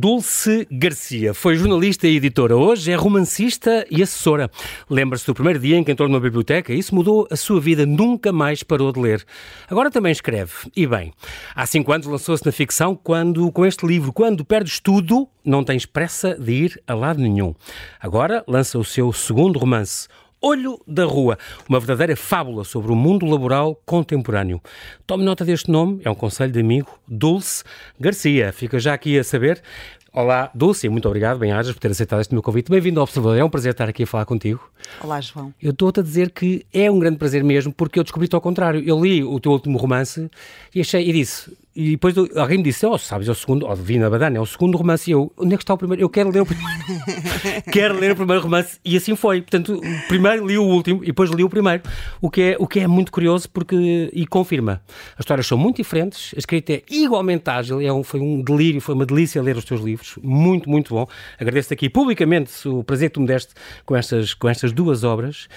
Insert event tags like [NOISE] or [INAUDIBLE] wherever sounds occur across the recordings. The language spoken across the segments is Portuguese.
Dulce Garcia foi jornalista e editora. Hoje é romancista e assessora. Lembra-se do primeiro dia em que entrou numa biblioteca? Isso mudou a sua vida. Nunca mais parou de ler. Agora também escreve. E bem, há cinco anos lançou-se na ficção quando, com este livro, Quando Perdes Tudo, não tens pressa de ir a lado nenhum. Agora lança o seu segundo romance, Olho da Rua, uma verdadeira fábula sobre o mundo laboral contemporâneo. Tome nota deste nome, é um conselho de amigo, Dulce Garcia. Fica já aqui a saber. Olá, Dulce, muito obrigado, bem-ajas, por ter aceitado este meu convite. Bem-vindo ao Observador, é um prazer estar aqui a falar contigo. Olá, João. Eu estou-te a dizer que é um grande prazer mesmo, porque eu descobri-te ao contrário. Eu li o teu último romance e achei, e disse, e depois alguém me disse, oh, sabes, é o segundo, oh, Vina Badana, é o segundo romance. E eu, onde é que está o primeiro? Eu quero ler o primeiro. [LAUGHS] quero ler o primeiro romance. E assim foi. Portanto, primeiro li o último e depois li o primeiro. O que é, o que é muito curioso porque, e confirma. As histórias são muito diferentes, a escrita é igualmente ágil, é um, foi um delírio, foi uma delícia ler os teus livros. Muito, muito bom. Agradeço-te aqui publicamente o prazer que tu me deste com estas, com estas duas obras.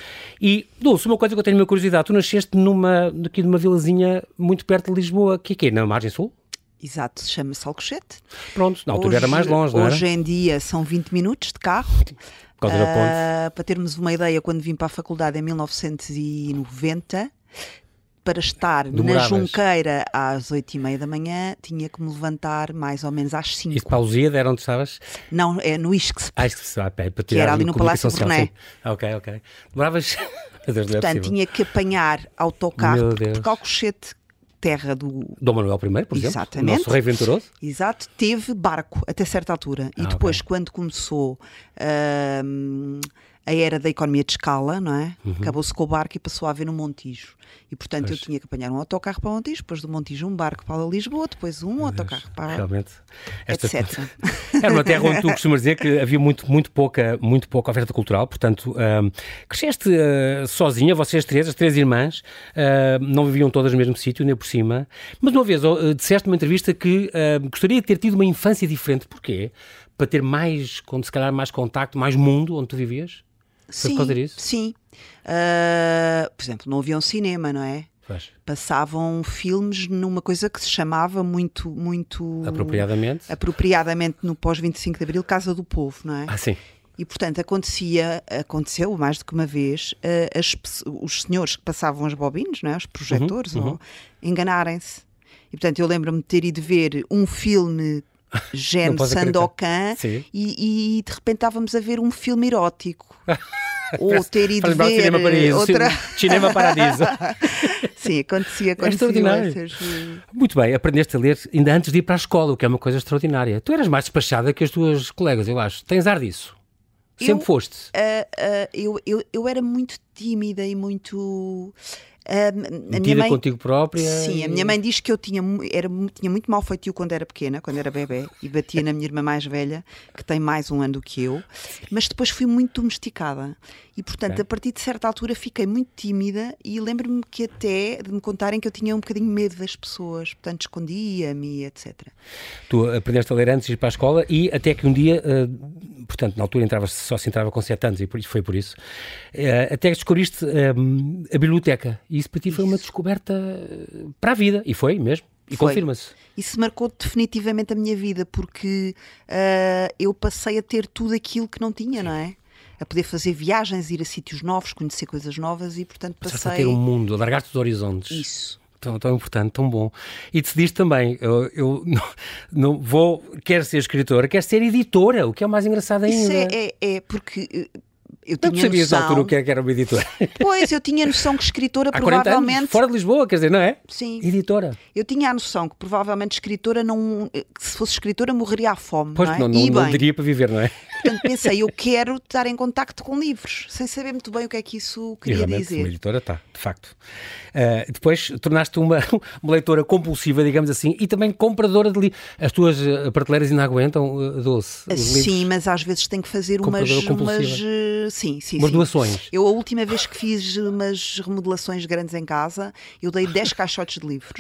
E, Dulce, uma coisa que eu tenho uma curiosidade, tu nasceste numa, aqui numa vilazinha muito perto de Lisboa, que é que é, na margem sul? Exato, chama-se Alcochete. Pronto, na altura hoje, era mais longe, não Hoje era? em dia são 20 minutos de carro. Uh, para termos uma ideia, quando vim para a faculdade em 1990, para estar Demoravas. na Junqueira às 8 e meia da manhã, tinha que me levantar mais ou menos às 5. E de pausia era onde estavas? Não, é no ISCS. Ah, ISCS, ah, para que era ali no Palácio Bruné. Ok, ok. Demoravas... [LAUGHS] Portanto, tinha que apanhar autocarro, porque Alcochete terra do Dom Manuel I, por exemplo, Exatamente. nosso rei venturoso. Exato, teve barco até certa altura. E ah, depois, okay. quando começou uh, a era da economia de escala, não é? Uhum. Acabou-se com o barco e passou a haver no Montijo. E, portanto, pois. eu tinha que apanhar um autocarro para o Montijo, depois do Montijo um barco para Lisboa, depois um Meu autocarro Deus. para... Realmente. Esta... Etc. Era uma terra onde tu [LAUGHS] costumas dizer que havia muito, muito, pouca, muito pouca oferta cultural, portanto, um, cresceste uh, sozinha, vocês três, as três irmãs, uh, não viviam todas no mesmo sítio, nem por cima, mas uma vez uh, disseste numa entrevista que uh, gostaria de ter tido uma infância diferente. Porquê? Para ter mais, se calhar, mais contacto, mais mundo onde tu vivias? Foi sim, por causa disso? Sim. Uh, por exemplo, não havia um cinema, não é? Faz. Passavam filmes numa coisa que se chamava muito, muito apropriadamente, apropriadamente no pós 25 de Abril, Casa do Povo, não é? Ah, sim. E portanto acontecia, aconteceu mais do que uma vez, uh, as, os senhores que passavam as bobinas, não é? os projetores, uhum, uhum. enganarem-se. E portanto eu lembro-me de ter ido ver um filme género Sandokan e, e, de repente estávamos a ver um filme erótico. [LAUGHS] Ou ter ido ver cinema outra... Cinema Paradiso. [LAUGHS] Sim, acontecia, acontecia. É extraordinário. Essas... Muito bem, aprendeste a ler ainda antes de ir para a escola, o que é uma coisa extraordinária. Tu eras mais despachada que as tuas colegas, eu acho. Tens ar disso? Sempre eu, foste? Uh, uh, eu, eu, eu era muito tímida e muito a minha mãe, contigo própria? Sim, e... a minha mãe diz que eu tinha, era, tinha muito mal feitio quando era pequena, quando era bebê, e batia na minha irmã mais velha, que tem mais um ano do que eu, mas depois fui muito domesticada. E, portanto, okay. a partir de certa altura fiquei muito tímida e lembro-me que até de me contarem que eu tinha um bocadinho medo das pessoas, portanto, escondia-me, etc. Tu aprendeste a ler antes de ir para a escola e até que um dia, uh, portanto, na altura entrava, só se entrava com 7 anos e por isso foi por isso, uh, até descobriste uh, a biblioteca. E isso para ti isso. foi uma descoberta para a vida. E foi mesmo. E confirma-se. Isso marcou definitivamente a minha vida, porque eu passei a ter tudo aquilo que não tinha, Sim. não é? a poder fazer viagens, ir a sítios novos, conhecer coisas novas e, portanto, passei... Passaste a ter um mundo, alargar-te os horizontes. Isso. Tão, tão importante, tão bom. E decidiste também, eu, eu [LAUGHS] não, não, vou, quero ser escritora, quero ser editora, o que é o mais engraçado ainda. Isso é, é, é porque eh, eu tinha sabias noção... altura o que, é que era uma editora? Pois, eu tinha noção que escritora [LAUGHS] Há provavelmente... Anos, fora de Lisboa, quer dizer, não é? Sim. Editora. Eu tinha a noção que provavelmente escritora não... Que se fosse escritora morreria à fome, pois, não é? não, não, não diria para viver, não é? Portanto, pensei, eu quero estar em contacto com livros, sem saber muito bem o que é que isso queria dizer. uma editora está, de facto. Uh, depois tornaste uma, uma leitora compulsiva, digamos assim, e também compradora de livros. As tuas eh, prateleiras ainda aguentam, uh, Doce? Sim, mas às vezes tem que fazer umas sim, sim. Umas sim. doações. Eu, a última vez que fiz umas remodelações grandes em casa, eu dei 10 [LAUGHS] caixotes de livros.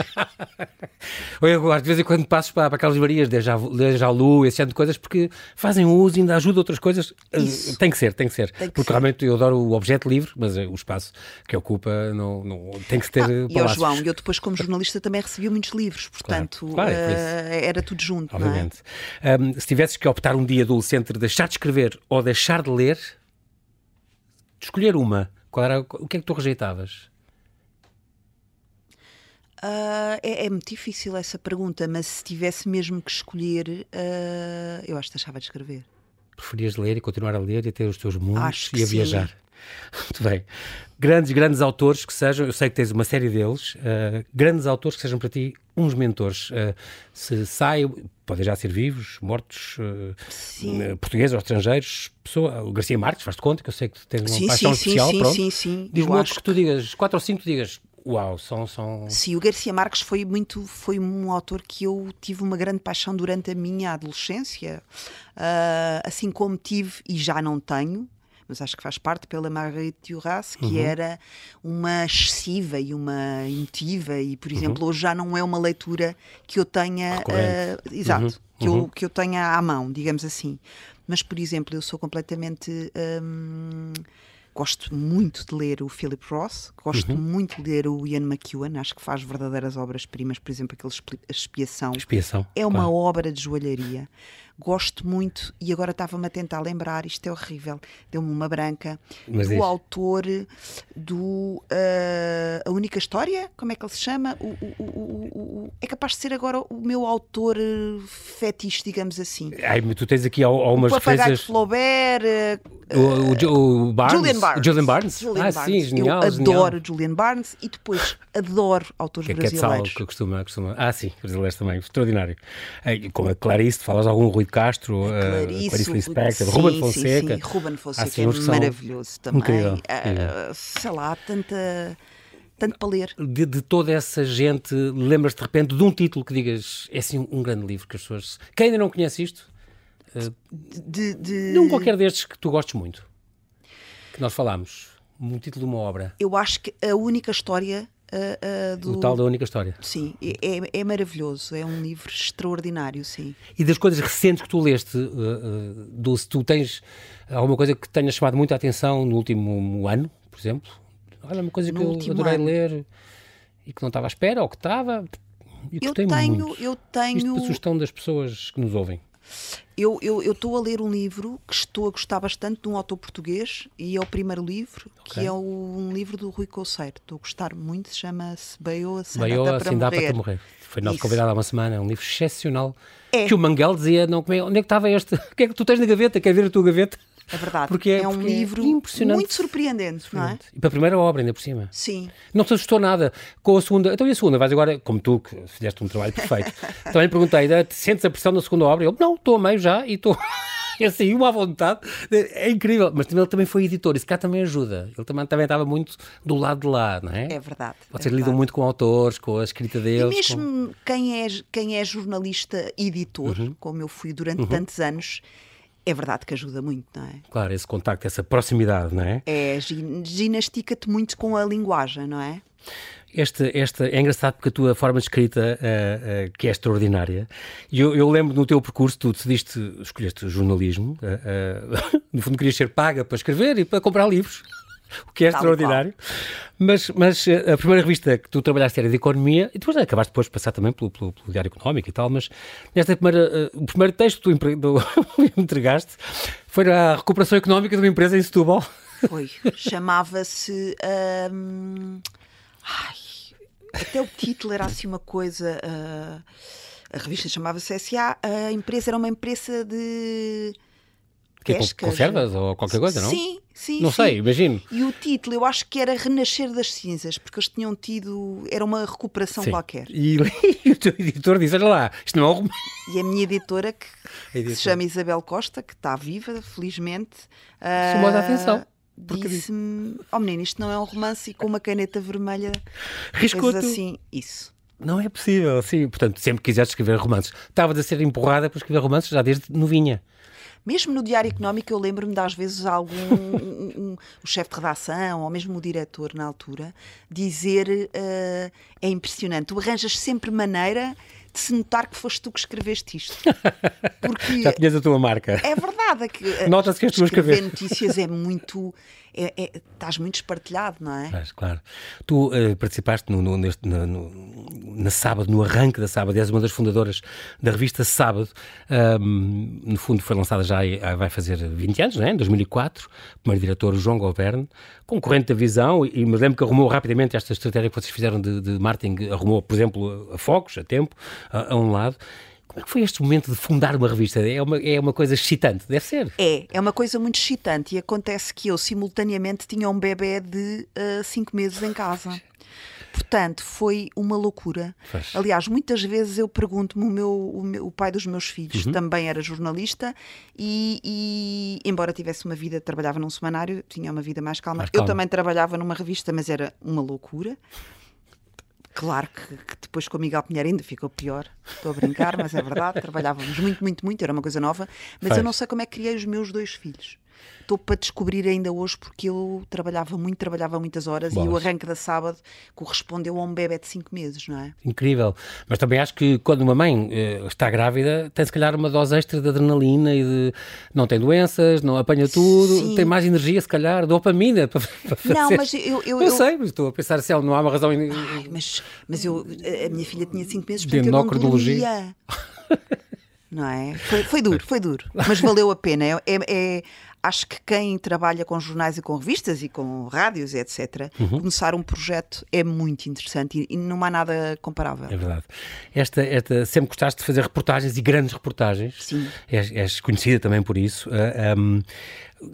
Eu agora, de vez em quando passo para, para aquelas livrarias, Deja, Deja Lu, esse tipo de coisas, porque fazem uso, ainda ajuda outras coisas. Isso. Uh, Tem que ser, tem que ser. Tem que porque ser. realmente eu adoro o objeto livre, mas uh, o espaço que ocupa não, não, tem que ter Ah, e ao palácios. João, eu depois, como jornalista, também recebi muitos livros, portanto, Claro, é isso. eh, era tudo junto. é? Obviamente. Um, se tivesses que optar um dia adolescente entre deixar de escrever ou deixar de ler, de escolher uma, qual era, o que é que tu rejeitavas? Ah, é, é muito difícil essa pergunta, mas se tivesse mesmo que escolher, ah, eu acho que deixava de escrever. Preferias ler e continuar a ler e ter os teus mundos Acho e a sim. viajar? [LAUGHS] Muito bem. Grandes, grandes autores que sejam, eu sei que tens uma série deles, uh, grandes autores que sejam para ti uns mentores. Uh, se sai, podem já ser vivos, mortos, uh, uh, portugueses ou estrangeiros, pessoa, o Garcia Marques, faz-te conta que eu sei que tens uma Sim, paixão sim, sim, especial, sim, pronto. sim, sim. Diz-me outros que tu digas, quatro ou cinco, digas, uau, são... são... Sim, o Garcia Marques foi muito foi um autor que eu tive uma grande paixão durante a minha adolescência, Ah, assim como tive e já não tenho. Mas acho que faz parte pela Marguerite Duras, que era uma excessiva e uma emotiva, e por exemplo, hoje já não é uma leitura que eu tenha. Ah, exato, Que, eu, que eu tenha à mão, digamos assim. Mas, por exemplo, eu sou completamente. hum, Gosto muito de ler o Philip Ross, gosto muito de ler o Ian McEwan, acho que faz verdadeiras obras-primas, por exemplo, aquele Expiação. Expiação. É uma claro. obra de joalharia. Gosto muito, e agora estava-me a tentar lembrar, isto é horrível, deu-me uma branca, Mas do diz. autor do ah, A Única História, como é que ele se chama? O, o- o- o- o- é capaz de ser agora o meu autor eh, fetiche, digamos assim. Ai, tu tens aqui al- algumas o Papagaio de referências... Flaubert, eh, O, o, Jo- o Barnes? Julian Barnes. Julian Barnes? Julian ah, Barnes. sim, genial, Eu genial. adoro Julian Barnes e depois adoro autores Que é Quetzal, brasileiros. que costuma, costuma. Ah, sim, brasileiros também, extraordinário. Como a Clarice, falas algum Rui Castro, eh, Clarice, Clarice o- Lispector, sim, Ruben sim, Fonseca. Sim, Ruben Há Fonseca é que são maravilhoso também. incrível, incrível. sei lá, tanta, tanto para ler. De, de toda essa gente, lembras-te de repente de um título que digas é assim um grande livro que as pessoas. Quem ainda não conhece isto, De, de- de um qualquer destes que tu gostes muito, que nós falámos, um título de uma obra, Eu acho que a única história ah, do. o tal da única história. Sim, é, é- maravilhoso. É um livro extraordinário, sim. E das coisas recentes que tu leste, eh, Dulce, tu tens alguma coisa que tenha chamado muito a atenção no último ano, por exemplo? Olha, uma coisa No que eu adorei ano. ler e que não estava à espera, ou que estava, e Eu gostei tenho, muito. eu Isto tenho. para sugestão das pessoas que nos ouvem. Eu estou a ler um livro que estou a gostar bastante de um autor português e é o primeiro livro, Ok. que é o- um livro do Rui Coceiro. Estou a gostar muito, chama-se assim Veio dá assim dá para te morrer. Foi nosso Isso. convidado há uma semana, é um livro excepcional. É. Que o Manguel dizia, não, é- onde é que estava este? [LAUGHS] O que é que tu tens na gaveta? Quer ver a tua gaveta? É verdade. Porque é- é um porque é livro impressionante. muito surpreendente, não é? E para a primeira obra, ainda por cima. Sim. Não te assustou nada com a segunda. Então e a segunda? Vais agora, como tu, que fizeste um trabalho perfeito, [LAUGHS] também perguntei, "Ah, sentes a pressão da segunda obra? Ele, não, estou a meio já e estou. [LAUGHS] E assim, uma à vontade, é incrível. Mas também, ele também foi editor, isso cá também ajuda. Ele também, também estava muito do lado de lá, não é? É verdade. é Vocês lidam verdade. muito com autores, com a escrita E deles. com- mesmo quem, é, quem é jornalista editor, Uhum. como eu fui durante tantos anos, é verdade que ajuda muito, não é? Claro, esse contacto, essa proximidade, não é? É, gin- ginastica-te muito com a linguagem, não é? Este, este, é engraçado porque a tua forma de escrita, eh, eh, que é extraordinária, e eu, eu lembro no teu percurso, tu decidiste, escolheste jornalismo, eh, [LAUGHS] no fundo querias ser paga para escrever e para comprar livros, o que é Tal extraordinário. Mas, mas eh, a primeira revista que tu trabalhaste era de economia, e depois acabaste depois de passar também pelo, pelo, pelo Diário Económico e tal, mas nesta primeira, eh, o primeiro texto que tu do- [LAUGHS] entregaste foi a recuperação económica de uma empresa em Setúbal. Foi. Chamava-se. hum, ai, até o título era assim uma coisa. ah, a revista chamava-se SA. A empresa era uma empresa de. Que com- pescas. conservas ou qualquer coisa, não? Sim, sim. Não sim. sei, imagino. E o título eu acho que era Renascer das Cinzas, porque eles tinham tido. Era uma recuperação Sim. qualquer. E, [LAUGHS] e o teu editor diz: Olha lá, isto não é um romance. E a minha editora, que, que editora. se chama Isabel Costa, que está viva, felizmente. Chamou-te a ah, atenção, Disse-me: Oh menino, isto não é um romance e com uma caneta vermelha. Riscou coisas tu. assim, isso. Não é possível, sim. Portanto, sempre que quiseste escrever romances. Estavas a ser empurrada para escrever romances já desde novinha. Mesmo no Diário Económico, eu lembro-me de às vezes algum [LAUGHS] um, um, o chefe de redação ou mesmo o diretor na altura dizer uh, é impressionante, tu arranjas sempre maneira de se notar que foste tu que escreveste isto. [LAUGHS] Porque Já tinhas a tua marca. É verdade. Que, Nota-se que és tu a escrever. notícias é muito é, é, estás muito espartilhado, não é? Mas, claro. Tu uh, participaste no, no, neste, no, no, na sábado, no arranque da sábado, és uma das fundadoras da revista Sábado. Um, no fundo, foi lançada já, vai fazer 20 anos, não é? Em 2004. O primeiro diretor, João Governe, concorrente da visão, e, e me lembro que arrumou rapidamente esta estratégia que vocês fizeram de, de marketing, arrumou, por exemplo, a focos, a tempo, a, a um lado. Como é que foi este momento de fundar uma revista? É uma, é uma coisa excitante, deve ser. É, é uma coisa muito excitante e acontece que eu simultaneamente tinha um bebê de 5 uh, meses em casa. Portanto, foi uma loucura. Faz. Aliás, muitas vezes eu pergunto-me, o, meu, o, meu, o pai dos meus filhos uhum. também era jornalista e, e, embora tivesse uma vida, trabalhava num semanário, tinha uma vida mais calma. mais calma. Eu também trabalhava numa revista, mas era uma loucura. Claro que, que, depois com o Miguel Pinheiro ainda ficou pior. Estou a brincar, mas é verdade. Trabalhávamos muito, muito, muito. Era uma coisa nova. Mas Faz. eu não sei como é que criei os meus dois filhos estou para descobrir ainda hoje porque eu trabalhava muito, trabalhava muitas horas e o arranque da sábado correspondeu a um bebê de 5 meses, não é? Incrível. Mas também acho que quando uma mãe uh, está grávida, tem se calhar uma dose extra de adrenalina e de não tem doenças, não apanha tudo, Sim. tem mais energia, se calhar, dopamina para, [LAUGHS] para fazer. Não, mas eu. Eu, eu, eu sei, mas estou a pensar se ela não há uma razão. Ai, mas, mas eu, a minha filha tinha 5 meses, portanto eu não dormia. [LAUGHS] não é? Foi, foi, duro, foi duro, mas valeu a pena. É, é, é, acho que quem trabalha com jornais e com revistas e com rádios, etc., uhum. começar um projeto é muito interessante e, não há nada comparável. É verdade. Esta, esta, sempre gostaste de fazer reportagens e grandes reportagens. Sim. És, és conhecida também por isso. Uh, ah, um,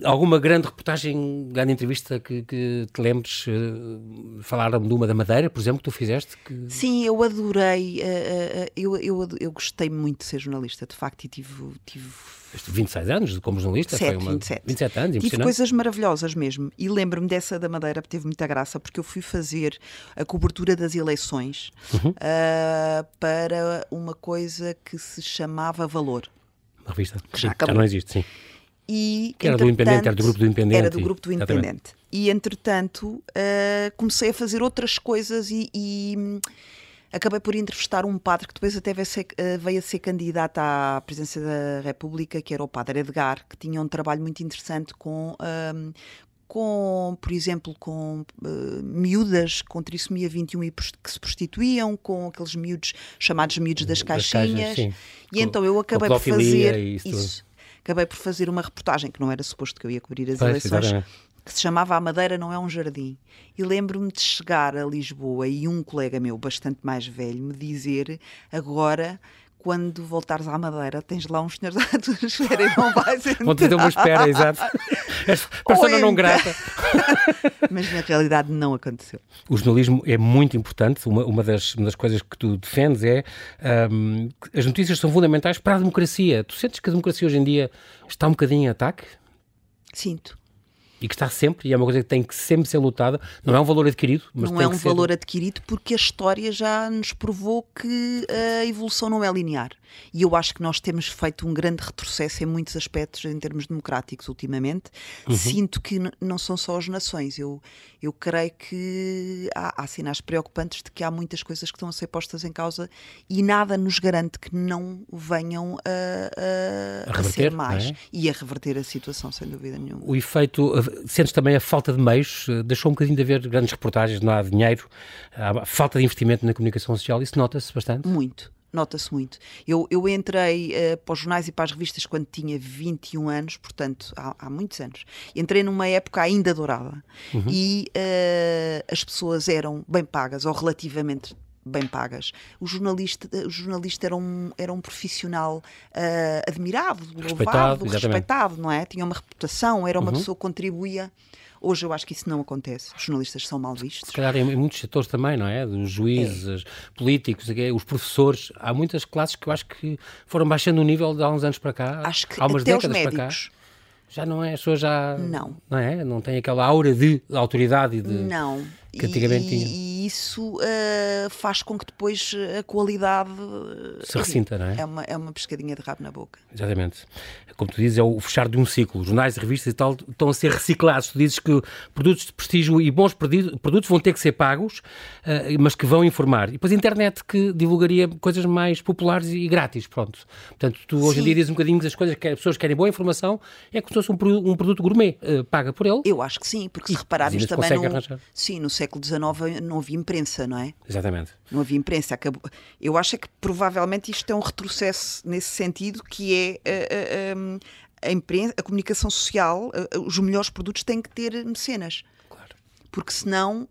alguma grande reportagem, grande entrevista que, que te lembres? Uh, falaram de uma da Madeira, por exemplo, que tu fizeste? Que... Sim, eu adorei. Uh, uh, eu, eu, eu gostei muito de ser jornalista, de facto, e tive, tive 26 anos como jornalista. 7, foi uma... 27. 27 anos, Tive coisas maravilhosas mesmo. E lembro-me dessa da Madeira, que teve muita graça, porque eu fui fazer a cobertura das eleições uhum. uh, para uma coisa que se chamava Valor. Uma revista que já, já não existe, sim. E, que era do Independente, era do grupo do Independente. Era do grupo do Independente. E, e entretanto, uh, comecei a fazer outras coisas e, e acabei por entrevistar um padre que depois até veio a ser, eh, veio a ser candidato à presidência da República, que era o padre Edgar, que tinha um trabalho muito interessante com, um, com, por exemplo, com uh, miúdas com trissomia 21 e que se prostituíam, com aqueles miúdos chamados miúdos das, das caixinhas. Caixas, e com, então eu acabei por fazer isso. Acabei por fazer uma reportagem que não era suposto que eu ia cobrir as pois, eleições. Que se chamava A Madeira Não É um Jardim. E lembro-me de chegar a Lisboa e um colega meu, bastante mais velho, me dizer: agora quando voltares à Madeira, tens lá uns senhores [LAUGHS] à tua espera e não vais entrar. Vão-te ter uma espera, exato. [LAUGHS] Persona não grata. [LAUGHS] Mas na realidade não aconteceu. O jornalismo é muito importante. Uma, uma, das, uma das coisas que tu defendes é um, as notícias são fundamentais para a democracia. Tu sentes que a democracia hoje em dia está um bocadinho em ataque? Sinto e que está sempre, e é uma coisa que tem que sempre ser lutada. Não é um valor adquirido, mas não é um valor adquirido porque a história já nos provou que a evolução não é linear. E eu acho que nós temos feito um grande retrocesso em muitos aspectos em termos democráticos ultimamente. Uhum. Sinto que não são só as nações. Eu, eu creio que há, há sinais preocupantes de que há muitas coisas que estão a ser postas em causa e nada nos garante que não venham a, a, a, a ser mais é? e a reverter a situação, sem dúvida nenhuma. O efeito sentes também a falta de meios, eh, deixou um bocadinho de haver grandes reportagens, não há dinheiro, há falta de investimento na comunicação social, isso nota-se bastante? Muito. Nota-se muito. Eu, eu entrei uh, para os jornais e para as revistas quando tinha 21 anos, portanto, há, há muitos anos. Entrei numa época ainda dourada uhum. e uh, as pessoas eram bem pagas, ou relativamente bem pagas. O jornalista, o jornalista era, um, era um profissional uh, admirado, louvado, respeitado, não é? Tinha uma reputação, era uma uhum. pessoa que contribuía. Hoje eu acho que isso não acontece. Os jornalistas são mal vistos. Se calhar em, muitos setores também, não é? Os juízes, é. políticos, os professores. Há muitas classes que eu acho que foram baixando o nível de há uns anos para cá. Acho que há umas até décadas os médicos. para cá já não é, as pessoas já não, não é, não tem aquela aura de autoridade e de não que antigamente e, tinha. E isso uh, faz com que depois a qualidade se ressinta, não é? É uma, é uma pescadinha de rabo na boca. Exatamente. Como tu dizes, é o fechar de um ciclo. Jornais e revistas e tal estão a ser reciclados. Tu dizes que produtos de prestígio e bons produtos vão ter que ser pagos, uh, mas que vão informar. E depois a internet que divulgaria coisas mais populares e grátis, pronto. Portanto, tu hoje Sim. em dia dizes um bocadinho que as coisas que as pessoas querem boa informação é como se fosse um, um produto gourmet, uh, paga por ele. Eu acho que sim, porque se repararmos também no, sim, no século XIX não havia imprensa, não é? Exatamente. Não havia imprensa. Acabou. Eu acho é que provavelmente isto é um retrocesso nesse sentido, que é a, a, a, a imprensa, a comunicação social, os melhores produtos têm que ter mecenas porque senão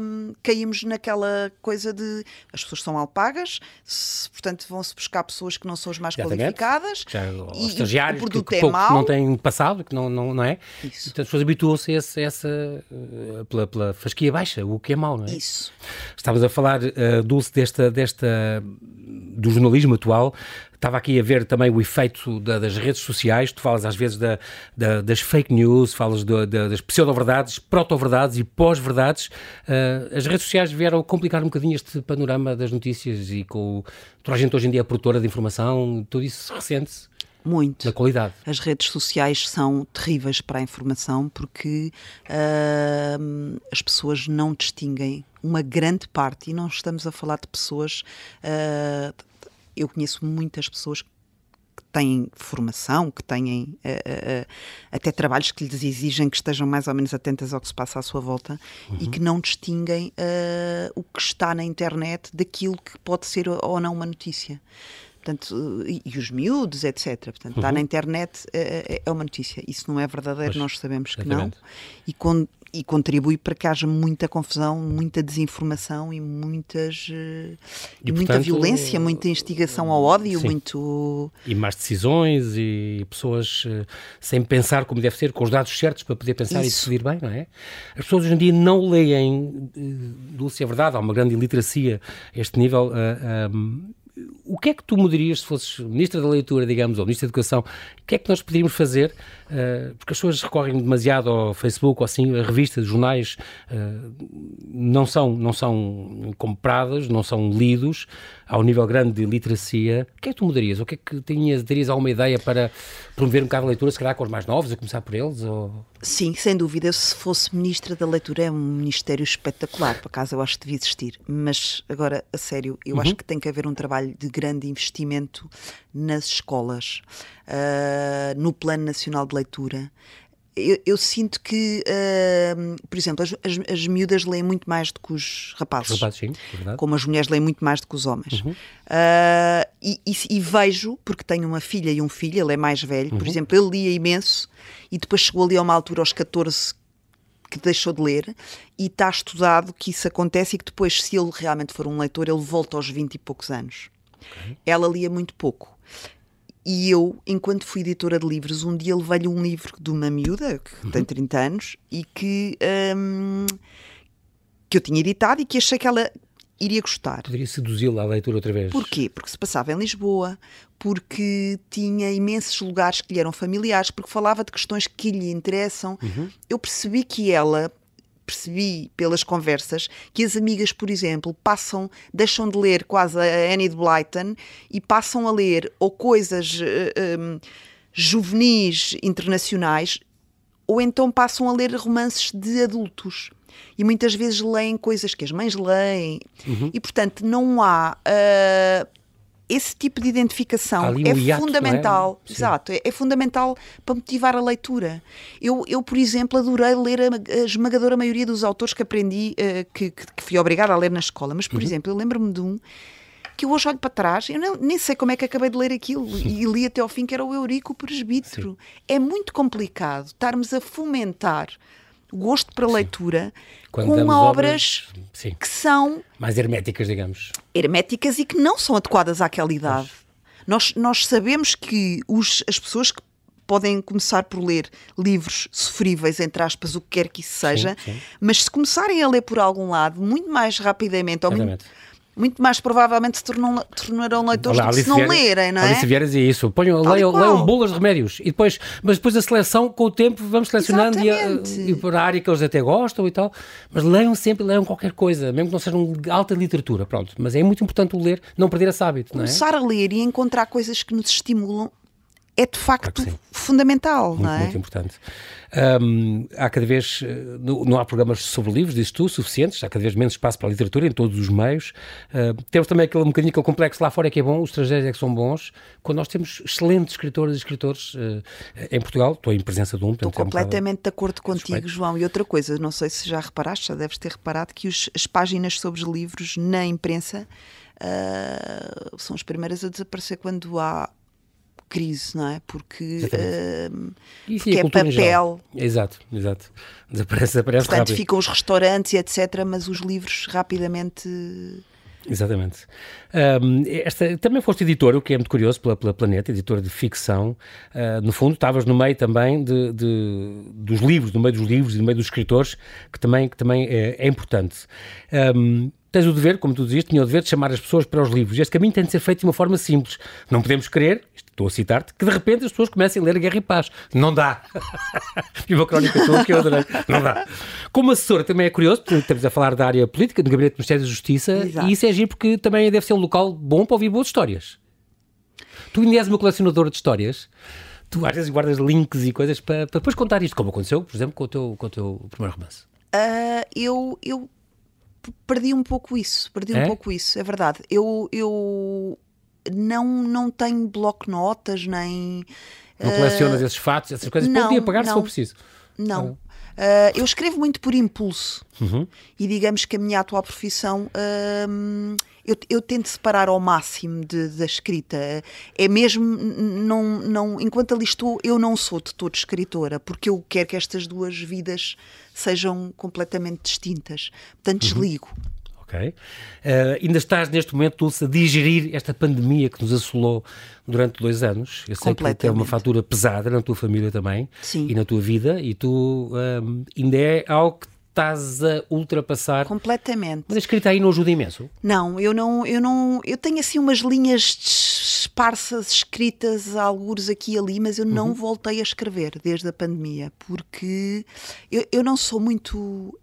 hum, caímos naquela coisa de as pessoas são mal pagas, se, portanto vão-se buscar pessoas que não são as mais Exatamente. qualificadas Já, e, estagiários o que, que é mau. não têm passado, que não, não, não é? Isso. Então as pessoas habituam-se a essa, essa uh, pela, pela fasquia baixa, o que é mau, não é? Isso. Estavas a falar, uh, Dulce, desta, desta, do jornalismo atual, Estava aqui a ver também o efeito da, das redes sociais. Tu falas às vezes da, da, das fake news, falas do, da, das pseudo-verdades, proto-verdades e pós-verdades. Uh, as redes sociais vieram complicar um bocadinho este panorama das notícias e com toda a gente hoje em dia é produtora de informação, tudo isso recente. Muito. Da qualidade. As redes sociais são terríveis para a informação porque uh, as pessoas não distinguem uma grande parte, e não estamos a falar de pessoas uh, eu conheço muitas pessoas que têm formação, que têm uh, uh, até trabalhos que lhes exigem que estejam mais ou menos atentas ao que se passa à sua volta uhum. e que não distinguem uh, o que está na internet daquilo que pode ser ou não uma notícia. Portanto, e, e os miúdos, etc. Portanto, uhum. está na internet é, é uma notícia. Isso não é verdadeiro, pois, nós sabemos que exatamente. não. E quando e contribui para que haja muita confusão, muita desinformação e muitas eh, e, muita portanto, violência, muita instigação ao ódio, sim. muito e más decisões e pessoas uh, sem pensar como deve ser, com os dados certos para poder pensar Isso. e decidir bem, não é? As pessoas hoje em dia não leem, uh, Dulce, é verdade, há uma grande iliteracia a este nível. Uh, um, o que é que tu mudarias se fosses Ministra da Leitura, digamos, ou Ministra da Educação? O que é que nós poderíamos fazer? Uh, porque as pessoas recorrem demasiado ao Facebook ou assim, a revistas, jornais, uh, não, são, não são compradas, não são lidos ao nível grande de literacia. O que é que tu mudarias? O que é que tinhas, terias alguma ideia para promover um bocado a leitura, se calhar com os mais novos, a começar por eles? Ou... Sim, sem dúvida. Se fosse Ministra da Leitura, é um ministério espetacular, por acaso eu acho que devia existir. Mas agora, a sério, eu uhum. acho que tem que haver um trabalho de grande investimento nas escolas, uh, no Plano Nacional de Leitura. Eu, eu sinto que, uh, por exemplo, as, as, as, miúdas leem muito mais do que os rapazes. Os rapazes sim, é como as mulheres leem muito mais do que os homens. Uhum. Uh, e, e, e, vejo, porque tenho uma filha e um filho, ele é mais velho, uhum. por exemplo, ele lia imenso e depois chegou ali a uma altura, aos 14, que deixou de ler e está estudado que isso acontece e que depois, se ele realmente for um leitor, ele volta aos 20 e poucos anos. Okay. Ela lia muito pouco. E eu, enquanto fui editora de livros, um dia levei-lhe um livro de uma miúda que uhum. tem 30 anos e que, um, que eu tinha editado e que achei que ela iria gostar. Poderia seduzi-la à leitura outra vez. Porquê? Porque se passava em Lisboa, porque tinha imensos lugares que lhe eram familiares, porque falava de questões que lhe interessam. Uhum. Eu percebi que ela percebi pelas conversas que as amigas, por exemplo, passam, deixam de ler quase a Annie de Blyton e passam a ler ou coisas uh, eh, um, ehm, juvenis internacionais ou então passam a ler romances de adultos. E muitas vezes leem coisas que as mães leem. Uhum. E, portanto, não há uh, esse tipo de identificação é hiato, fundamental. É? Exato, é, é, fundamental para motivar a leitura. Eu, eu por exemplo, adorei ler a, a esmagadora maioria dos autores que aprendi, uh, que, que, fui obrigada a ler na escola. Mas, por uhum. exemplo, eu lembro-me de um que eu hoje olho para trás, eu não, nem sei como é que acabei de ler aquilo e li até ao fim, que era o Eurico Presbítero. É muito complicado estarmos a fomentar gosto para leitura com obras, obras que são mais herméticas, digamos. Herméticas e que não são adequadas àquela idade. Nós, nós sabemos que os, as pessoas que podem começar por ler livros sofríveis, entre aspas, o que quer que isso seja, sim, sim. mas se começarem a ler por algum lado, muito mais rapidamente, ou muito, muito mais provavelmente se tornam, tornarão leitores Olá, do que se não Vieira, lerem, não é? Alice Vieira dizia isso. Ponham, leiam, leiam bolas de remédios. E depois, mas depois a seleção, com o tempo, vamos selecionando e, e para a área que eles até gostam e tal. Mas leiam sempre, leiam qualquer coisa, mesmo que não sejam alta literatura, pronto. Mas é muito importante o ler, não perder esse hábito, Começar não é? a ler e encontrar coisas que nos estimulam é de facto claro fundamental, muito, não é? Muito importante. Um, há cada vez, eh, não há programas sobre livros, dizes tu, suficientes, há cada vez menos espaço para a literatura em todos os meios. Uh, temos também aquele um bocadinho aquele complexo lá fora é que é bom, os estrangeiros é que são bons, quando nós temos excelentes escritores e escritores uh, em Portugal, estou em presença de um. Estou completamente é um de acordo contigo, João. E outra coisa, não sei se já reparaste, já deves ter reparado que os, as páginas sobre os livros na imprensa uh, são as primeiras a desaparecer quando há crise, não é? Porque, uh, porque é papel. Exato, exato. Desaparece, desaparece Portanto, rápido. ficam os restaurantes e etc., mas os livros rapidamente. Exatamente. Um, esta, também foste editor, o que é muito curioso, pela, pela Planeta, editor de ficção. Uh, no fundo, estavas no meio também de, de, dos livros, no meio dos livros e no meio dos escritores, que também, que também é, é importante. Um, tens o dever, como tu dizias, tinha o dever de chamar as pessoas para os livros. E este caminho tem de ser feito de uma forma simples. Não podemos querer, estou a citar-te, que de repente as pessoas comecem a ler Guerra e Paz. Não dá. [LAUGHS] e uma crónica tua que eu adorei. Não dá. Como assessora também é curioso, porque estamos a falar da área política, do Gabinete do Ministério da Justiça, Exato. e isso é giro porque também deve ser um local bom para ouvir boas histórias. Tu ainda és uma colecionadora de histórias tu às vezes guardas links e coisas para, para depois contar isto, como aconteceu, por exemplo, com o teu, com o teu primeiro romance. Uh, eu, eu perdi um pouco isso, perdi é? um pouco isso, é verdade. Eu, eu não, não tenho bloco notas, nem. Não colecionas uh, esses fatos, essas coisas? Não, Podia pagar não, se for preciso. Não. Uh, eu escrevo muito por impulso uhum. e digamos que a minha atual profissão uh, eu, eu, tento separar ao máximo de, da escrita. É mesmo, não, não, enquanto ali estou, eu não sou de todo escritora, porque eu quero que estas duas vidas sejam completamente distintas. Portanto, uhum. Ok. Uh, ainda estás neste momento, Dulce, a digerir esta pandemia que nos assolou durante dois anos. Eu sei que tem uma fatura pesada na tua família também Sim. e na tua vida, e tu um, ainda é algo que estás a ultrapassar. Completamente. Mas a escrita aí não ajuda imenso? Não, eu não, eu não, eu tenho assim umas linhas esparsas escritas, algures aqui e ali, mas eu não uhum. voltei a escrever desde a pandemia, porque eu, eu não sou muito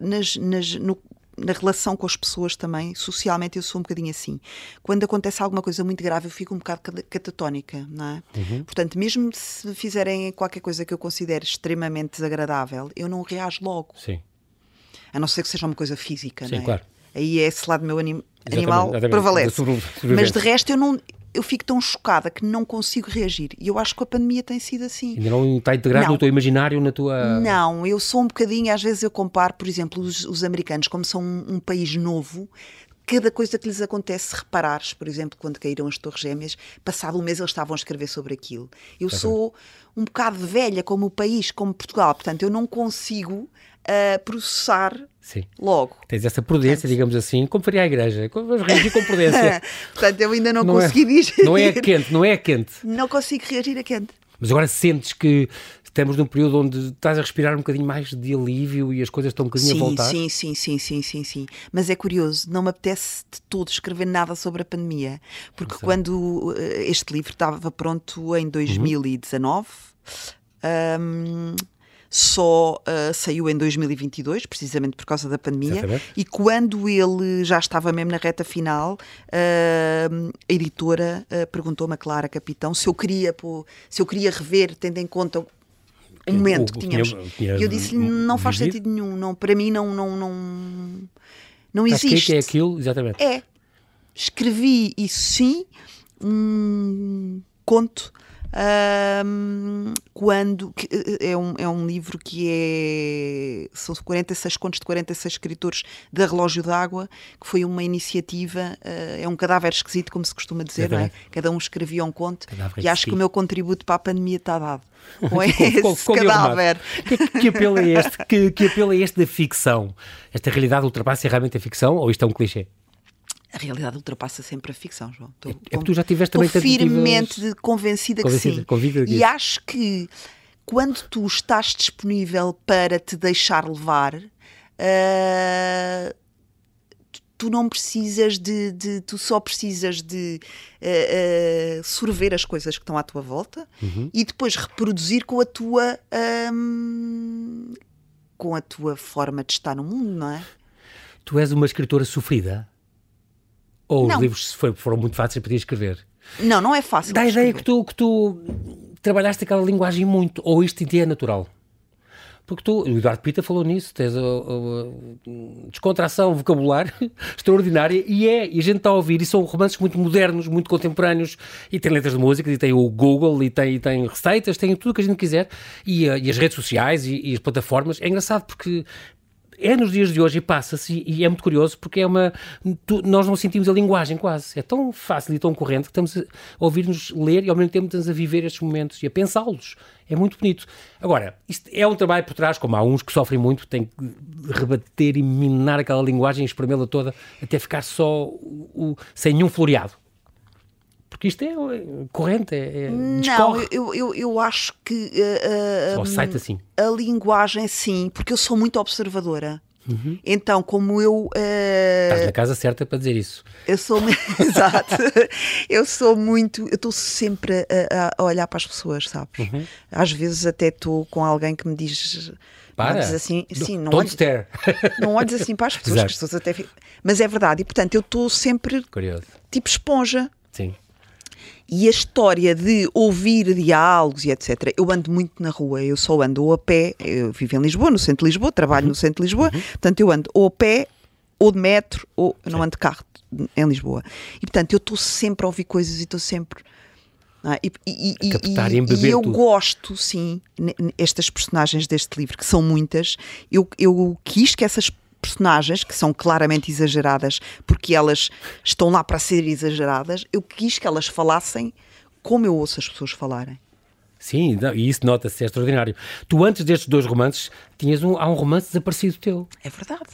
nas, nas, no, na relação com as pessoas também, socialmente eu sou um bocadinho assim. Quando acontece alguma coisa muito grave, eu fico um bocado catatónica, não é? Uhum. Portanto, mesmo se fizerem qualquer coisa que eu considere extremamente desagradável, eu não reajo logo. Sim. A não ser que seja uma coisa física, Sim, não é? claro. Aí é esse lado meu anim animal exatamente, prevalece. Mas de resto eu não eu fico tão chocada que não consigo reagir. E eu acho que a pandemia tem sido assim. Ainda não está integrado não. no teu imaginário, na tua. Não, eu sou um bocadinho, às vezes eu comparo, por exemplo, os, os americanos, como são um, um país novo, cada coisa que lhes acontece, se reparares, por exemplo, quando caíram as Torres Gêmeas, passado um mês eles estavam a escrever sobre aquilo. Eu é sou um bocado velha como o país, como Portugal, portanto, eu não consigo uh, processar Sim. logo. Tens essa prudência, portanto, digamos assim, como faria a igreja. Vamos reagir com prudência. [LAUGHS] portanto, eu ainda não, não é- consegui é, digerir. Não é quente, não é quente. Não consigo reagir a quente. Mas agora sentes que estamos num período onde estás a respirar um bocadinho mais de alívio e as coisas estão um bocadinho sim, a voltar? Sim, sim, sim, sim, sim, sim. Mas é curioso, não me apetece de todo escrever nada sobre a pandemia, porque quando eh, este livro estava pronto em 2019, uhum. um, só uh, saiu em 2022, precisamente por causa da pandemia, Exatamente. e quando ele já estava mesmo na reta final, uh, a editora uh, perguntou-me a Clara Capitão se eu queria pô, se eu queria rever, tendo em conta o momento que tínhamos. E eu disse-lhe, não faz sentido nenhum, não, para mim não, não, não, não existe. que é aquilo, exatamente. É. Escrevi isso sim, um conto um, quando é um, é um livro que é são 46 contos de 46 escritores da Relógio d'Água, que foi uma iniciativa, uh, é um cadáver esquisito, como se costuma dizer, é? cada um escrevia um conto, cadáver e acho que o meu contributo para a pandemia está dado. [LAUGHS] Com esse com, com, cadáver. Que, que, apelo é este? Que, que apelo é este da ficção? Esta realidade ultrapassa realmente a ficção ou isto é um clichê? A realidade ultrapassa sempre a ficção, João. Estou, é, é que tu já tiveste também Estou firmemente convencida, convencida, que sim. e acho que quando tu estás disponível para te deixar levar, uh, tu não precisas de, de tu só precisas de uh, uh, sorver as coisas que estão à tua volta Uhum. e depois reproduzir com a tua hum, com a tua forma de estar no mundo, não é? Tu és uma escritora sofrida? Ou Não. os livros foram muito fáceis para ti escrever? Não, não é fácil. Dá a de ideia que tu, que tu trabalhaste aquela linguagem muito, ou isto em ti é natural? Porque tu, o Eduardo Pita falou nisso, tens a, a- descontração vocabular [LAUGHS] extraordinária e é, e a gente está a ouvir, e são romances muito modernos, muito contemporâneos, e tem letras de música, e tem o Google, e tem, e tem receitas, tem tudo o que a gente quiser, e, a- e as redes sociais e, e as plataformas. É engraçado porque é nos dias de hoje e passa-se, e, é muito curioso porque é uma. tu- nós não sentimos a linguagem quase. É tão fácil e tão corrente que estamos a ouvir-nos ler e ao mesmo tempo estamos a viver estes momentos e a pensá-los. É muito bonito. Agora, isto é um trabalho por trás, como há uns que sofrem muito, têm que rebater e minar aquela linguagem e espremê-la toda até ficar só o, o- sem nenhum floreado. Porque isto é é corrente, é, é Não, eu, eu, eu acho que uh, uh, Só site assim. a linguagem, sim, porque eu sou muito observadora. Uhum. Então, como eu. uh, Estás na casa certa para dizer isso. Eu sou. [LAUGHS] Exato. Eu sou muito. Eu estou sempre a, a- olhar para as pessoas, sabes? Uhum. Às vezes até estou com alguém que me diz. Para. Não, diz assim, sim, não olhes, [LAUGHS] não olhes assim para as pessoas, as pessoas até Mas é verdade, e portanto eu estou sempre Curioso. tipo esponja. Sim. E a história de ouvir diálogos e etc. Eu ando muito na rua, eu só ando ou a pé, eu vivo em Lisboa, no centro de Lisboa, trabalho no centro de Lisboa, portanto eu ando ou a pé, ou de metro, ou eu não ando de carro em Lisboa. E portanto eu estou sempre a ouvir coisas e estou sempre. é? E, e- e- captar e- eu tudo. gosto, sim, estas personagens deste livro, que são muitas, eu, eu quis que essas personagens, que são claramente exageradas, porque elas estão lá para ser exageradas, eu quis que elas falassem como eu ouço as pessoas falarem. Sim, não, e isso nota-se, é extraordinário. Tu, antes destes dois romances, tinhas um, há um romance desaparecido teu. É verdade.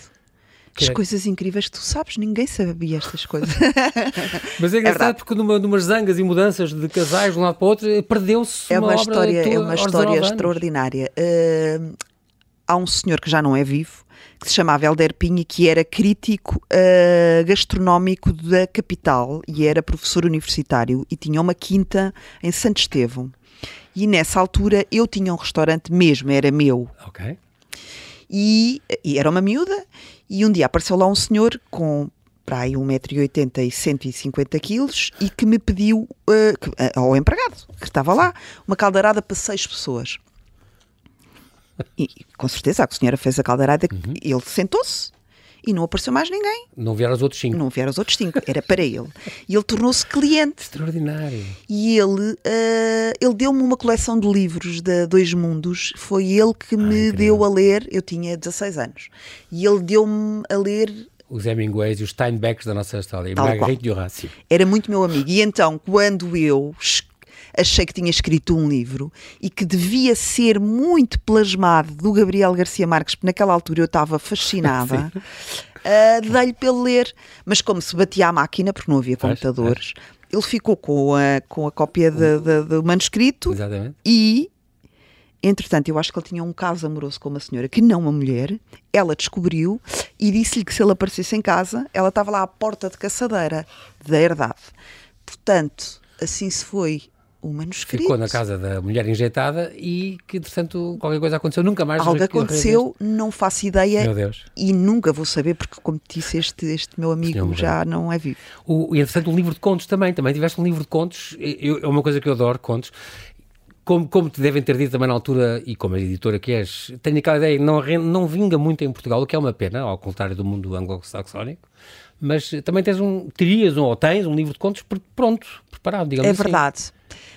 Que As é- coisas incríveis que tu sabes, ninguém sabia estas coisas. [LAUGHS] Mas é engraçado verdade. porque numa, numas zangas e mudanças de casais de um lado para o outro, perdeu-se É uma, uma história, tua é uma história 19 anos. extraordinária. Uh, há um senhor que já não é vivo, que se chamava Helder Pinho, que era crítico uh, gastronómico da capital e era professor universitário e tinha uma quinta em Santo Estevão. E nessa altura eu tinha um restaurante mesmo, era meu, Ok. e, e era uma miúda, e um dia apareceu lá um senhor com para aí 1,80m e 150 quilos e que me pediu, eh, que- eh, ao empregado que estava lá, uma caldeirada para seis pessoas. E com certeza a senhora fez a caldeirada, ele sentou-se e não apareceu mais ninguém. Não vieram os outros cinco. Não vieram os outros cinco, era para ele. E ele tornou-se cliente. Extraordinário. E ele, eh, ele deu-me uma coleção de livros da Dois Mundos. Foi ele que me incrível. deu a ler. Eu tinha 16 anos. E ele deu-me a ler. Os Hemingways e os Steinbecks da nossa história. Marguerite de Horácio. Era muito meu amigo. E então, quando eu achei que tinha escrito um livro e que devia ser muito plasmado do Gabriel Garcia Marques, porque naquela altura eu estava fascinada. [LAUGHS] Uh, dei-lhe para ele ler, mas como se batia à máquina, porque não havia computadores, ele ficou com a, com a cópia de- de- do manuscrito Exatamente. E, entretanto, eu acho que ele tinha um caso amoroso com uma senhora que não uma mulher. Ela descobriu e disse-lhe que se ele aparecesse em casa, ela estava lá à porta de caçadeira da herdade. Portanto, assim se foi o manuscrito. Ficou na casa da mulher injetada e que, entretanto, qualquer coisa aconteceu. Nunca mais. Algo aconteceu, não faço ideia Meu Deus. e nunca vou saber, porque, como te disse, este, este meu amigo morreu. já não é vivo. O, e, entretanto, um livro de contos também. Também tiveste um livro de contos. Eu- é uma coisa que eu adoro, contos. Como, como te devem ter dito também na altura, e como a editora que és, tenho aquela ideia, não, não vinga muito em Portugal, o que é uma pena, ao contrário do mundo anglo-saxónico. Mas também tens um, terias um, ou tens um livro de contos pr- pronto, preparado, digamos É assim. verdade.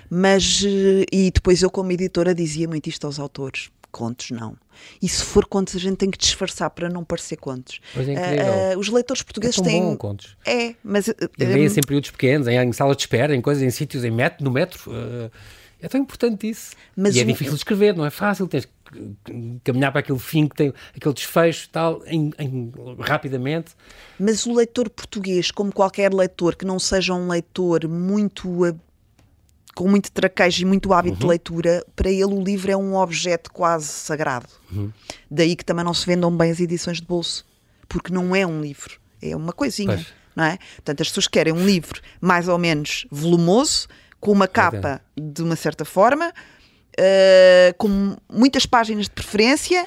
Mas, eh, e depois eu, como editora, dizia muito isto aos autores: contos não. E se for contos, a gente tem que disfarçar para não parecer contos. É incrível. Ah, os leitores É portugueses tão têm. bom, contos. É, mas. eh, leia-se em períodos pequenos, em, em salas de espera, em coisas, em sítios, em metro, no metro. eh, é tão importante isso. Mas e é o- difícil de escrever, não é fácil. Tens que caminhar para aquele fim que tem aquele desfecho tal, em, em- rapidamente. Mas o leitor português, como qualquer leitor que não seja um leitor muito. Com muito traquejo e muito hábito Uhum. de leitura, para ele o livro é um objeto quase sagrado. Uhum. Daí que também não se vendam bem as edições de bolso, porque não é um livro, é uma coisinha, pois. não é? Portanto, as pessoas querem um livro mais ou menos volumoso, com uma capa de uma certa forma, uh, com muitas páginas de preferência.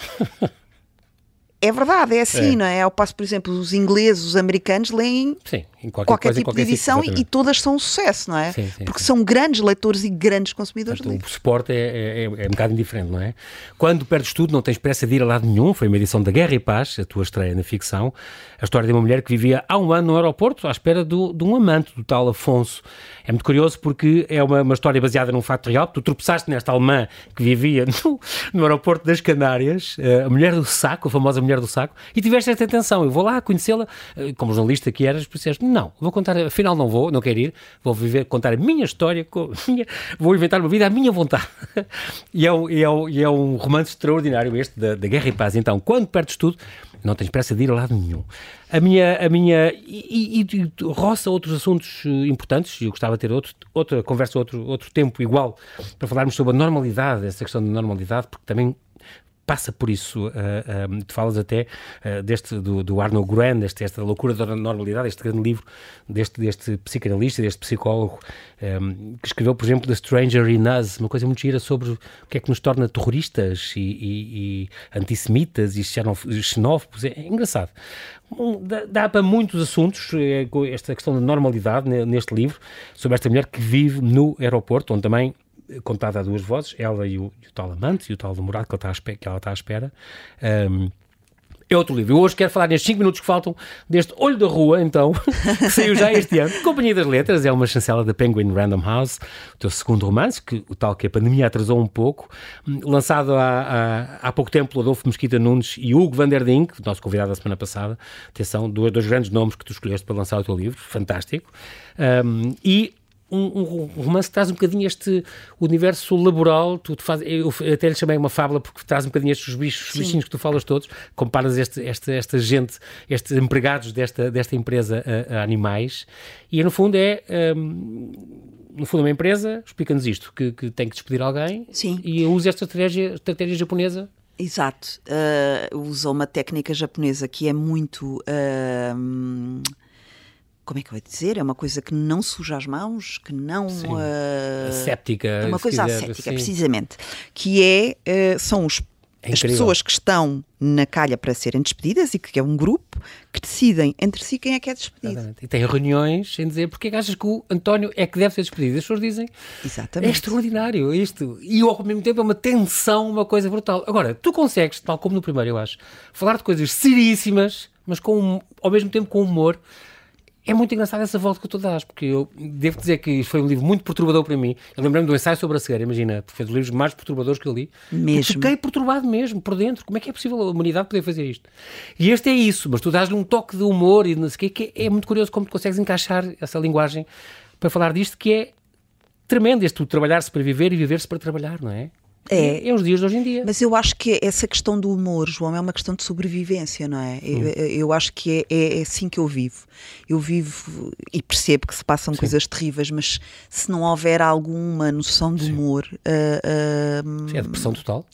[LAUGHS] é verdade, é assim, é. não é? Ao passo, por exemplo, os ingleses, os americanos leem Sim em qualquer, qualquer coisa, tipo qualquer de edição e, e, todas são um sucesso, não é? Sim, sim, Porque sim. são grandes leitores e grandes consumidores Portanto, de livros. O suporte é, é, é, um bocado indiferente, não é? Quando perdes tudo, não tens pressa de ir a lado nenhum. Foi uma edição da Guerra e Paz, a tua estreia na ficção. A história de uma mulher que vivia há um ano no aeroporto à espera do, de um amante, do tal Afonso. É muito curioso porque é uma, uma história baseada num facto real. Tu tropeçaste nesta alemã que vivia [LAUGHS] no, no aeroporto das Canárias, eh, a mulher do saco, a famosa mulher do saco, e tiveste esta intenção. Eu vou lá conhecê-la, eh, como jornalista que eras, disseste, não, vou contar afinal não vou, não quero ir, vou viver, contar a minha história, minha, vou inventar uma vida à minha vontade. [LAUGHS] e, é, um, e, é um, e é um romance extraordinário este da, da Guerra e Paz. Então, quando perdes tudo, não tens pressa de ir a lado nenhum. A minha, a minha e, e, e roça outros assuntos eh, importantes, e eu gostava de ter outro, outra conversa, outro, outro tempo igual, para falarmos sobre a normalidade, essa questão da normalidade, porque também passa por isso. Uh, tu falas até uh, deste, do, do Arno Gruen, esta loucura da normalidade, este grande livro deste, deste psicanalista, deste psicólogo, um, que escreveu, por exemplo, The Stranger in Us, uma coisa muito gira sobre o que é que nos torna terroristas e, e, e antissemitas e xenófobos. É, é engraçado. Dá, dá, para muitos assuntos esta questão da normalidade neste livro, sobre esta mulher que vive no aeroporto, onde também contada a duas vozes, ela e o, e o tal amante, e o tal namorado que ela está. Que ela está à espera. Um, é outro livro. Eu hoje quero falar nestes 5 minutos que faltam deste Olho da Rua, então, [LAUGHS] que saiu já este ano. Companhia das Letras, é uma chancela da Penguin Random House, o teu segundo romance, que o tal que a pandemia atrasou um pouco, lançado há, há, há pouco tempo pelo Adolfo Mesquita Nunes e Hugo Van der Dink, nosso convidado da semana passada. Atenção, dois, dois grandes nomes que tu escolheste para lançar o teu livro, fantástico. Um, e um, um, romance que traz um bocadinho este universo laboral, tu faz, eu até lhe chamei uma fábula porque traz um bocadinho estes bichos, bichinhos que tu falas todos, comparas este, este, esta gente, estes empregados desta, desta empresa a, a animais, e no fundo é... Um, no fundo, uma empresa explica-nos isto: que, que, tem que despedir alguém Sim. e usa esta estratégia, estratégia japonesa Exato. Uh, usa uma técnica japonesa que é muito. Uh, como é que eu vou dizer? É uma coisa que não suja as mãos, que não. Uh, asséptica. É uma coisa quiser, asséptica, sim. precisamente. Que é, uh, são os, é as pessoas que estão na calha para serem despedidas e que é um grupo que decidem entre si quem é que é despedido. Exatamente. E tem reuniões em dizer porque é que achas que o António é que deve ser despedido. As pessoas dizem Exatamente. é extraordinário isto. E ao mesmo tempo é uma tensão, uma coisa brutal. Agora, tu consegues, tal como no primeiro, eu acho, falar de coisas seríssimas, mas com, ao mesmo tempo com humor é muito engraçado essa volta que tu dás, porque eu devo dizer que foi um livro muito perturbador para mim. Eu lembrei-me do ensaio sobre a cegueira, imagina, foi dos livros mais perturbadores que eu li. Mesmo. Fiquei perturbado mesmo, por dentro. Como é que é possível a humanidade poder fazer isto? E este é isso, mas tu dás-lhe um toque de humor e não sei o quê, que é muito curioso como tu consegues encaixar essa linguagem para falar disto, que é tremendo, este trabalhar-se para viver e viver-se para trabalhar, não é? É, é os dias de hoje em dia. Mas eu acho que essa questão do humor, João, é uma questão de sobrevivência, não é? Eu, hum. eu, acho que é, é, é, assim que eu vivo. Eu vivo e percebo que se passam Sim. coisas terríveis, mas se não houver alguma noção de humor. Uh, uh, Sim, é depressão total.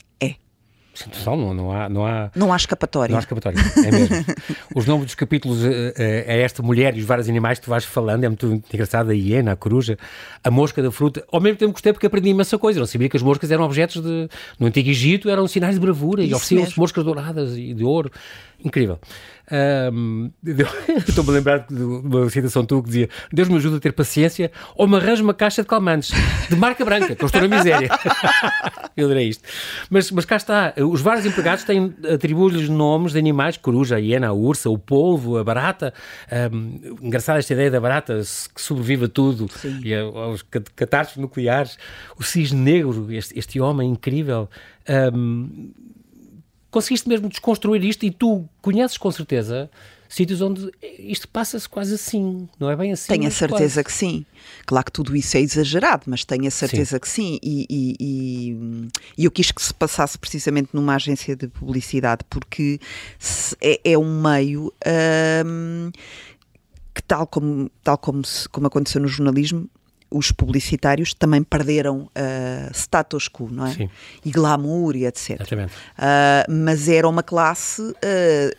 Não, não, não, há, não, há, não há escapatória. Não há escapatória, é mesmo. [LAUGHS] os nomes dos capítulos eh, a, esta mulher e os vários animais que tu vais falando é muito engraçado. A hiena, a coruja, a mosca da fruta. Ao mesmo tempo gostei porque aprendi imensa coisa. Não sabia que as moscas eram objetos de. No Antigo Egito eram sinais de bravura Isso e ofereciam-se moscas douradas e de ouro. Incrível. Um, [LAUGHS] Estou-me a lembrar de uma citação tua que dizia: Deus me ajuda a ter paciência ou me arranja uma caixa de calmantes de marca branca, que eu estou na miséria. [LAUGHS] eu adorei isto. Mas, mas cá está: os vários empregados têm atribuem-lhes nomes de animais: coruja, a hiena, a ursa, o polvo, a barata. Um, engraçada esta ideia da barata que sobrevive a tudo Sim. e aos catástrofes nucleares. O cisne negro, este, este homem incrível. Um, conseguiste mesmo desconstruir isto e tu conheces com certeza sítios onde isto passa-se quase assim, não é bem assim? Tenho a certeza quase. que sim. Claro que tudo isso é exagerado, mas tenho a certeza sim. que sim. E, e, e, e, eu quis que se passasse precisamente numa agência de publicidade, porque é, é um meio. Hum, que tal como, tal como, se, como aconteceu no jornalismo, os publicitários também perderam uh, status quo, não é? Sim. E glamour e etc. Uh, mas era uma classe uh,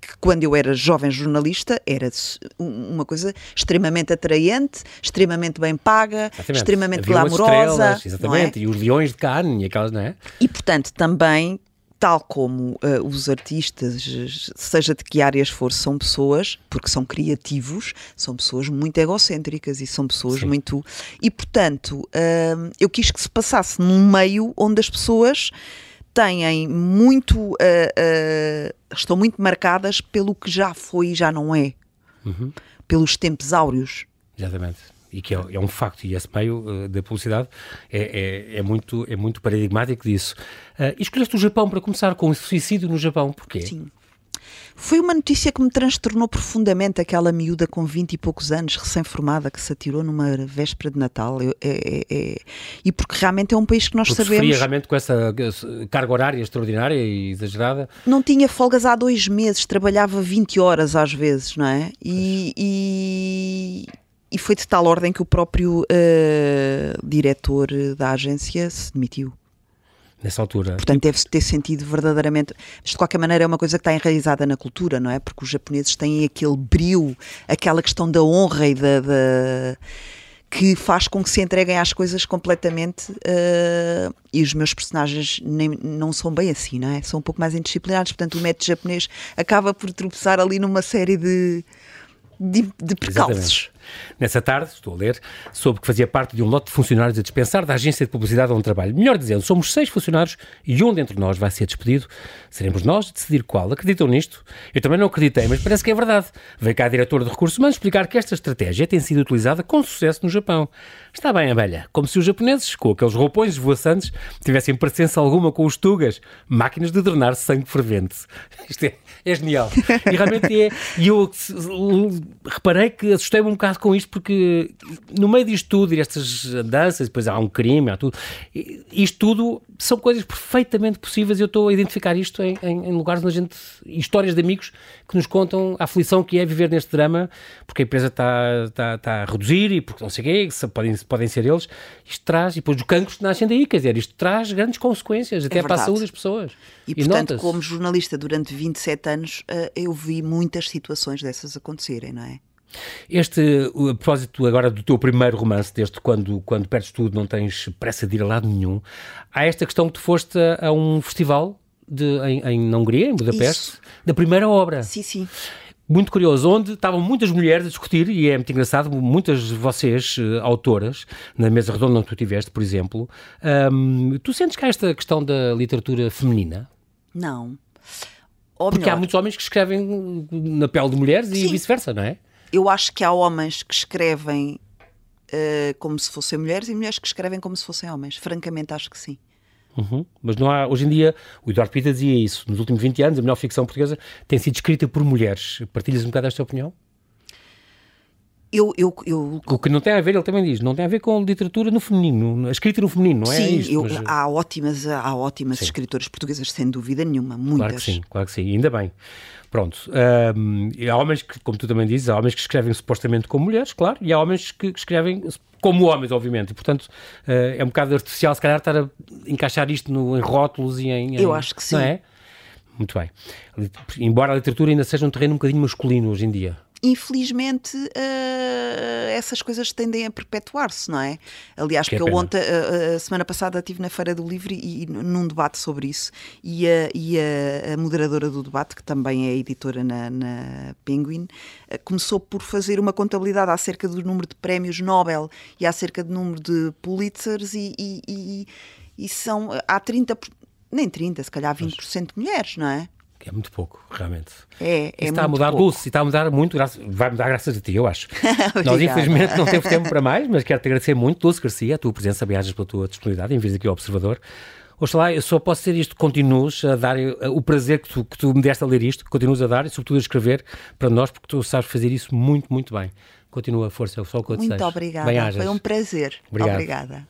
que quando eu era jovem jornalista era uma coisa extremamente atraente, extremamente bem paga, exatamente. extremamente Havia glamourosa. Exatamente, é? e os leões de carne e aquelas, não é? E portanto também tal como uh, os artistas, seja de que áreas for, são pessoas, porque são criativos, são pessoas muito egocêntricas e são pessoas Sim. muito. E, portanto, uh, eu quis que se passasse num meio onde as pessoas têm muito. Uh, estão muito marcadas pelo que já foi e já não é. Uhum. Pelos tempos áureos. Exatamente e que é, é, um facto, e esse meio uh, da publicidade é, é, é, muito, é muito paradigmático disso. Uh, e escolheste o Japão para começar com o suicídio no Japão, porquê? Sim. Foi uma notícia que me transtornou profundamente aquela miúda com 20 e poucos anos, recém-formada, que se atirou numa véspera de Natal. Eu, é, é, é e porque realmente é um país que nós porque sabemos. realmente com essa carga horária extraordinária e exagerada? Não tinha folgas há dois meses, trabalhava 20 horas às vezes, não é? E, e, e foi de tal ordem que o próprio uh, diretor da agência se demitiu. Nessa altura. Portanto, deve-se ter sentido verdadeiramente. Mas de qualquer maneira é uma coisa que está enraizada na cultura, não é? Porque os japoneses têm aquele brio, aquela questão da honra e da. da que faz com que se entreguem às coisas completamente uh, e os meus personagens nem, não são bem assim, não é? São um pouco mais indisciplinados, portanto o método japonês acaba por tropeçar ali numa série de, de, de percalços. Nessa tarde, estou a ler, soube que fazia parte de um lote de funcionários a dispensar da agência de publicidade onde trabalho. Melhor dizendo, somos seis funcionários e um dentre nós vai ser despedido. Seremos nós a decidir qual. Acreditam nisto? Eu também não acreditei, mas parece que é verdade. Veio cá a diretora de recursos humanos explicar que esta estratégia tem sido utilizada com sucesso no Japão. Está bem, abelha. Como se os japoneses, com aqueles roupões esvoaçantes, tivessem presença alguma com os tugas, máquinas de drenar sangue fervente. Isto é, é genial. E realmente é. E eu reparei que assustei-me um bocado com isto, porque no meio disto tudo, e estas danças, depois há um crime, há tudo, isto tudo são coisas perfeitamente possíveis e eu estou a identificar isto em, em, em lugares onde a gente. histórias de amigos que nos contam a aflição que é viver neste drama, porque a empresa está, está, está a reduzir e porque não sei o quê, podem, podem ser eles. Isto traz, e depois os cancros nascem daí, quer dizer, isto traz grandes consequências, até é para a saúde das pessoas. E, e portanto, como jornalista durante 27 anos, eh, eu vi muitas situações dessas acontecerem, não é? Este, a propósito agora do teu primeiro romance, desde quando, quando perdes tudo, não tens pressa de ir a lado nenhum, há esta questão que tu foste a, a um festival de, em, em Hungria, em Budapeste, Isso. da primeira obra. Sim, sim muito curioso, onde estavam muitas mulheres a discutir, e é muito engraçado, muitas de vocês, uh, autoras, na mesa redonda onde tu estiveste, por exemplo, um, tu sentes que há esta questão da literatura feminina? Não. Ou Porque melhor, há muitos homens que escrevem na pele de mulheres Sim. e vice-versa, não é? eu acho que há homens que escrevem uh, como se fossem mulheres e mulheres que escrevem como se fossem homens. Francamente, acho que sim. Uhum. Mas não há, hoje em dia, o Eduardo Pita dizia isso, nos últimos 20 anos, a melhor ficção portuguesa tem sido escrita por mulheres. Partilhas um bocado esta opinião? Eu, eu, eu... O que não tem a ver, ele também diz, não tem a ver com literatura no feminino, a escrita no feminino, não é? Sim, isto, eu, mas... há ótimas, há ótimas escritoras portuguesas, sem dúvida nenhuma, muitas. Claro que sim, claro que sim, ainda bem. Pronto, um, há homens que, como tu também dizes, há homens que escrevem supostamente como mulheres, claro, e há homens que escrevem como homens, obviamente, e portanto uh, é um bocado artificial se calhar estar a encaixar isto no, em rótulos e em, em... Eu acho que sim. Não é? Muito bem. Embora a literatura ainda seja um terreno um bocadinho masculino hoje em dia infelizmente uh, essas coisas tendem a perpetuar-se, não é? Aliás, que porque eu ontem, uh, a semana passada, estive na Feira do Livro e, e num debate sobre isso, e, a, e a, a, moderadora do debate, que também é editora na, na Penguin, começou por fazer uma contabilidade acerca do número de prémios Nobel e acerca do número de Pulitzers, e, e, e, e são, há 30, nem 30, se calhar 20% de mulheres, não é? Que é muito pouco, realmente. É, é está a mudar, pouco. Dulce, está a mudar muito, vai mudar graças a ti, eu acho. [LAUGHS] Nós, infelizmente, não temos tempo para mais, mas quero-te agradecer muito, Dulce Garcia, a tua presença, viagens pela tua disponibilidade em vir aqui ao Observador. Oxalá, eu só posso ser isto, continues a dar eh, o prazer que tu, que tu me deste a ler isto, continues a dar e, sobretudo, a escrever para nós, porque tu sabes fazer isso muito, muito bem. Continua a força, é o sol que eu Muito obrigada, foi um prazer. Obrigado. Obrigada.